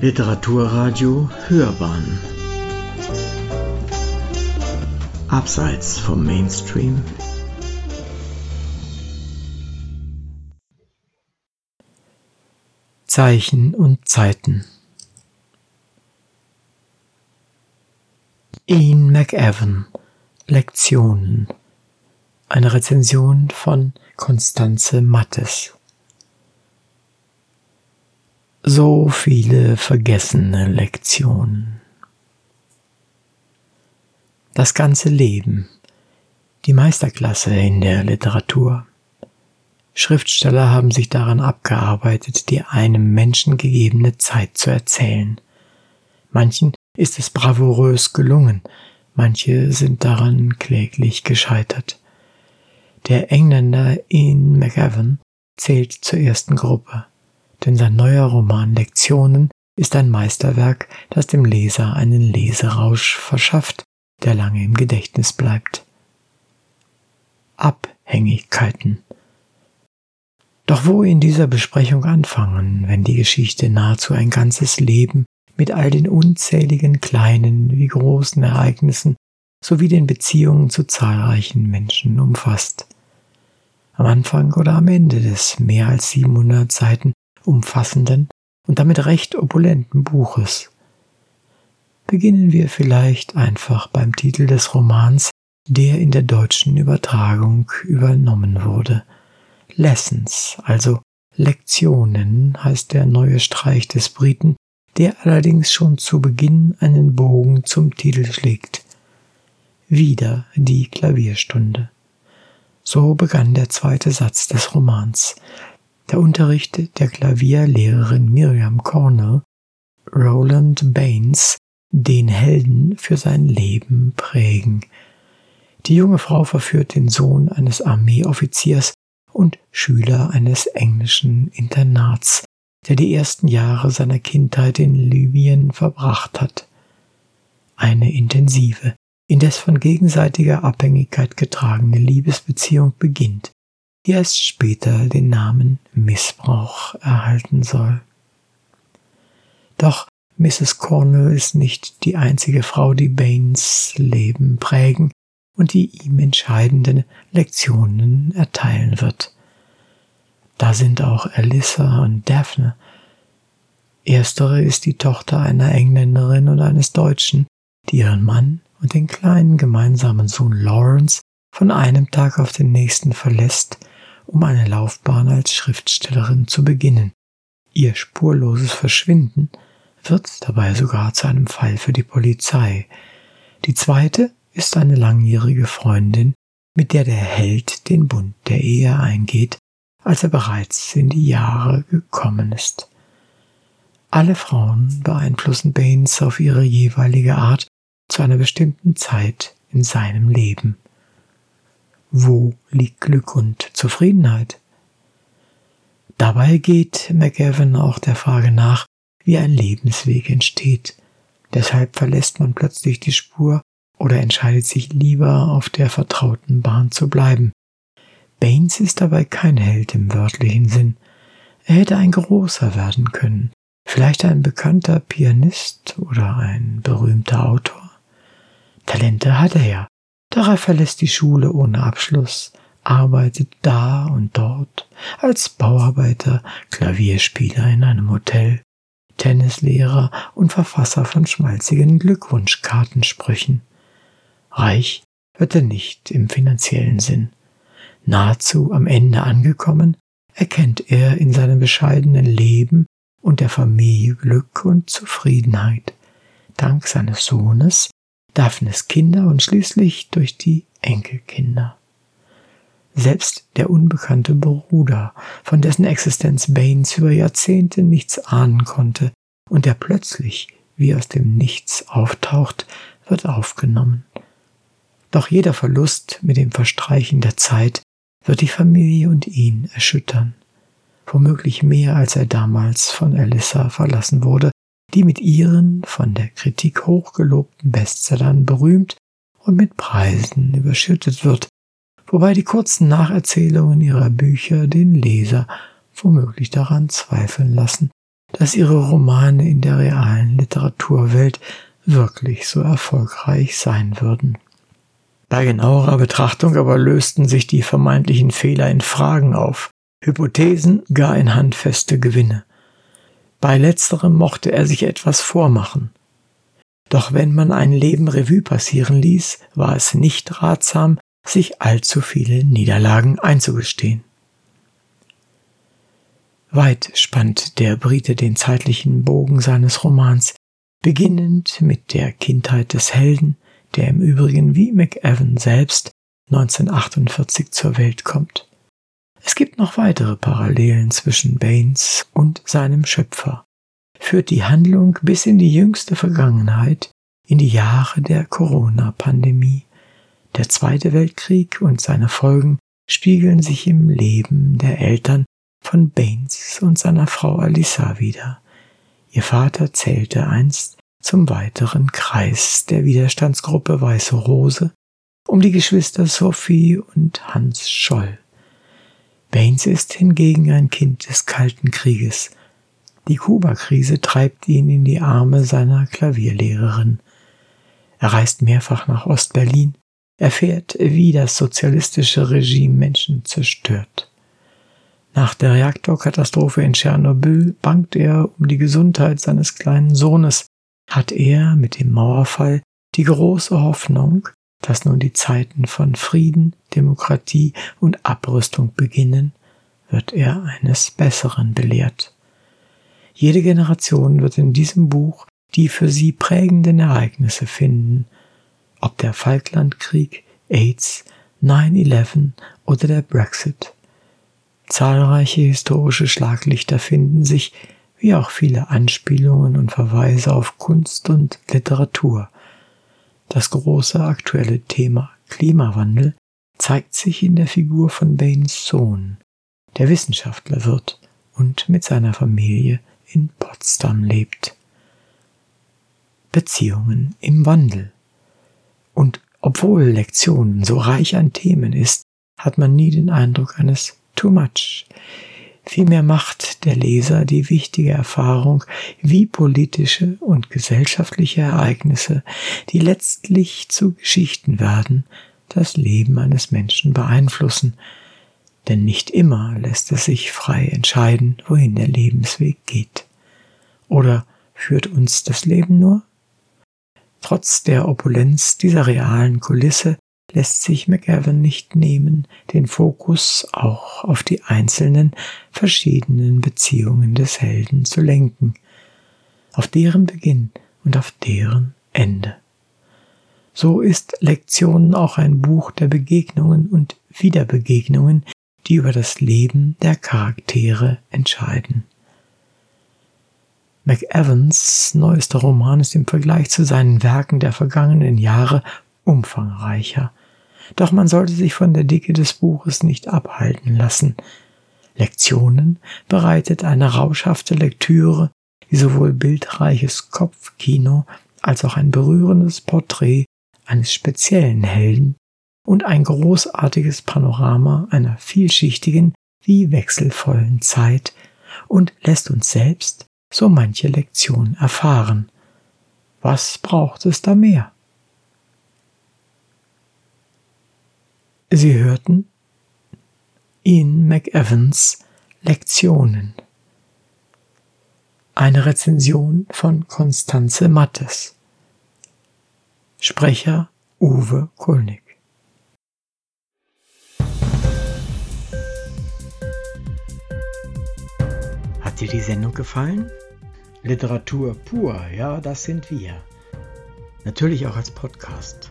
Literaturradio Hörbahn. Abseits vom Mainstream. Zeichen und Zeiten. Ian McEwan Lektionen. Eine Rezension von Constanze Mattes so viele vergessene Lektionen. Das ganze Leben, die Meisterklasse in der Literatur. Schriftsteller haben sich daran abgearbeitet, die einem Menschen gegebene Zeit zu erzählen. Manchen ist es bravourös gelungen, manche sind daran kläglich gescheitert. Der Engländer Ian McEwan zählt zur ersten Gruppe denn sein neuer Roman Lektionen ist ein Meisterwerk, das dem Leser einen Leserausch verschafft, der lange im Gedächtnis bleibt. Abhängigkeiten. Doch wo in dieser Besprechung anfangen, wenn die Geschichte nahezu ein ganzes Leben mit all den unzähligen kleinen wie großen Ereignissen sowie den Beziehungen zu zahlreichen Menschen umfasst? Am Anfang oder am Ende des mehr als 700 Seiten umfassenden und damit recht opulenten Buches. Beginnen wir vielleicht einfach beim Titel des Romans, der in der deutschen Übertragung übernommen wurde. Lessons, also Lektionen, heißt der neue Streich des Briten, der allerdings schon zu Beginn einen Bogen zum Titel schlägt. Wieder die Klavierstunde. So begann der zweite Satz des Romans. Der Unterricht der Klavierlehrerin Miriam Cornell, Roland Baines, den Helden für sein Leben prägen. Die junge Frau verführt den Sohn eines Armeeoffiziers und Schüler eines englischen Internats, der die ersten Jahre seiner Kindheit in Libyen verbracht hat. Eine intensive, indes von gegenseitiger Abhängigkeit getragene Liebesbeziehung beginnt die erst später den Namen Missbrauch erhalten soll. Doch Mrs. Cornell ist nicht die einzige Frau, die Baines Leben prägen und die ihm entscheidende Lektionen erteilen wird. Da sind auch Alyssa und Daphne. Erstere ist die Tochter einer Engländerin und eines Deutschen, die ihren Mann und den kleinen gemeinsamen Sohn Lawrence von einem Tag auf den nächsten verlässt um eine Laufbahn als Schriftstellerin zu beginnen. Ihr spurloses Verschwinden wird dabei sogar zu einem Fall für die Polizei. Die zweite ist eine langjährige Freundin, mit der der Held den Bund der Ehe eingeht, als er bereits in die Jahre gekommen ist. Alle Frauen beeinflussen Baines auf ihre jeweilige Art zu einer bestimmten Zeit in seinem Leben. Wo liegt Glück und Zufriedenheit? Dabei geht McGavin auch der Frage nach, wie ein Lebensweg entsteht. Deshalb verlässt man plötzlich die Spur oder entscheidet sich lieber auf der vertrauten Bahn zu bleiben. Baines ist dabei kein Held im wörtlichen Sinn. Er hätte ein großer werden können, vielleicht ein bekannter Pianist oder ein berühmter Autor. Talente hat er ja, doch er verlässt die Schule ohne Abschluss, arbeitet da und dort als Bauarbeiter, Klavierspieler in einem Hotel, Tennislehrer und Verfasser von schmalzigen Glückwunschkartensprüchen. Reich wird er nicht im finanziellen Sinn. Nahezu am Ende angekommen, erkennt er in seinem bescheidenen Leben und der Familie Glück und Zufriedenheit. Dank seines Sohnes, Daphnes Kinder und schließlich durch die Enkelkinder. Selbst der unbekannte Bruder, von dessen Existenz Baines über Jahrzehnte nichts ahnen konnte und der plötzlich wie aus dem Nichts auftaucht, wird aufgenommen. Doch jeder Verlust mit dem Verstreichen der Zeit wird die Familie und ihn erschüttern, womöglich mehr als er damals von Alyssa verlassen wurde, die mit ihren von der Kritik hochgelobten Bestsellern berühmt und mit Preisen überschüttet wird, wobei die kurzen Nacherzählungen ihrer Bücher den Leser womöglich daran zweifeln lassen, dass ihre Romane in der realen Literaturwelt wirklich so erfolgreich sein würden. Bei genauerer Betrachtung aber lösten sich die vermeintlichen Fehler in Fragen auf, Hypothesen gar in handfeste Gewinne. Bei letzterem mochte er sich etwas vormachen. Doch wenn man ein Leben Revue passieren ließ, war es nicht ratsam, sich allzu viele Niederlagen einzugestehen. Weit spannt der Brite den zeitlichen Bogen seines Romans, beginnend mit der Kindheit des Helden, der im Übrigen wie McEwan selbst 1948 zur Welt kommt. Es gibt noch weitere Parallelen zwischen Baines und seinem Schöpfer, führt die Handlung bis in die jüngste Vergangenheit, in die Jahre der Corona-Pandemie. Der Zweite Weltkrieg und seine Folgen spiegeln sich im Leben der Eltern von Baines und seiner Frau Alissa wieder. Ihr Vater zählte einst zum weiteren Kreis der Widerstandsgruppe Weiße Rose um die Geschwister Sophie und Hans Scholl. Baines ist hingegen ein Kind des Kalten Krieges. Die Kuba-Krise treibt ihn in die Arme seiner Klavierlehrerin. Er reist mehrfach nach Ostberlin, erfährt, wie das sozialistische Regime Menschen zerstört. Nach der Reaktorkatastrophe in Tschernobyl bangt er um die Gesundheit seines kleinen Sohnes, hat er mit dem Mauerfall die große Hoffnung, dass nun die Zeiten von Frieden, Demokratie und Abrüstung beginnen, wird er eines Besseren belehrt. Jede Generation wird in diesem Buch die für sie prägenden Ereignisse finden, ob der Falklandkrieg, AIDS, 9-11 oder der Brexit. Zahlreiche historische Schlaglichter finden sich, wie auch viele Anspielungen und Verweise auf Kunst und Literatur. Das große aktuelle Thema Klimawandel zeigt sich in der Figur von Baines Sohn, der Wissenschaftler wird und mit seiner Familie in Potsdam lebt. Beziehungen im Wandel. Und obwohl Lektionen so reich an Themen ist, hat man nie den Eindruck eines too much. Vielmehr macht der Leser die wichtige Erfahrung, wie politische und gesellschaftliche Ereignisse, die letztlich zu Geschichten werden, das Leben eines Menschen beeinflussen, denn nicht immer lässt es sich frei entscheiden, wohin der Lebensweg geht. Oder führt uns das Leben nur? Trotz der Opulenz dieser realen Kulisse lässt sich McEwan nicht nehmen, den Fokus auch auf die einzelnen verschiedenen Beziehungen des Helden zu lenken, auf deren Beginn und auf deren Ende. So ist Lektionen auch ein Buch der Begegnungen und Wiederbegegnungen, die über das Leben der Charaktere entscheiden. McEvans neuester Roman ist im Vergleich zu seinen Werken der vergangenen Jahre umfangreicher. Doch man sollte sich von der Dicke des Buches nicht abhalten lassen. Lektionen bereitet eine rauschhafte Lektüre, die sowohl bildreiches Kopfkino als auch ein berührendes Porträt eines speziellen Helden und ein großartiges Panorama einer vielschichtigen wie wechselvollen Zeit und lässt uns selbst so manche Lektion erfahren. Was braucht es da mehr? Sie hörten Ian McEvans Lektionen. Eine Rezension von Konstanze Mattes. Sprecher Uwe Kulnig. Hat dir die Sendung gefallen? Literatur pur, ja, das sind wir. Natürlich auch als Podcast.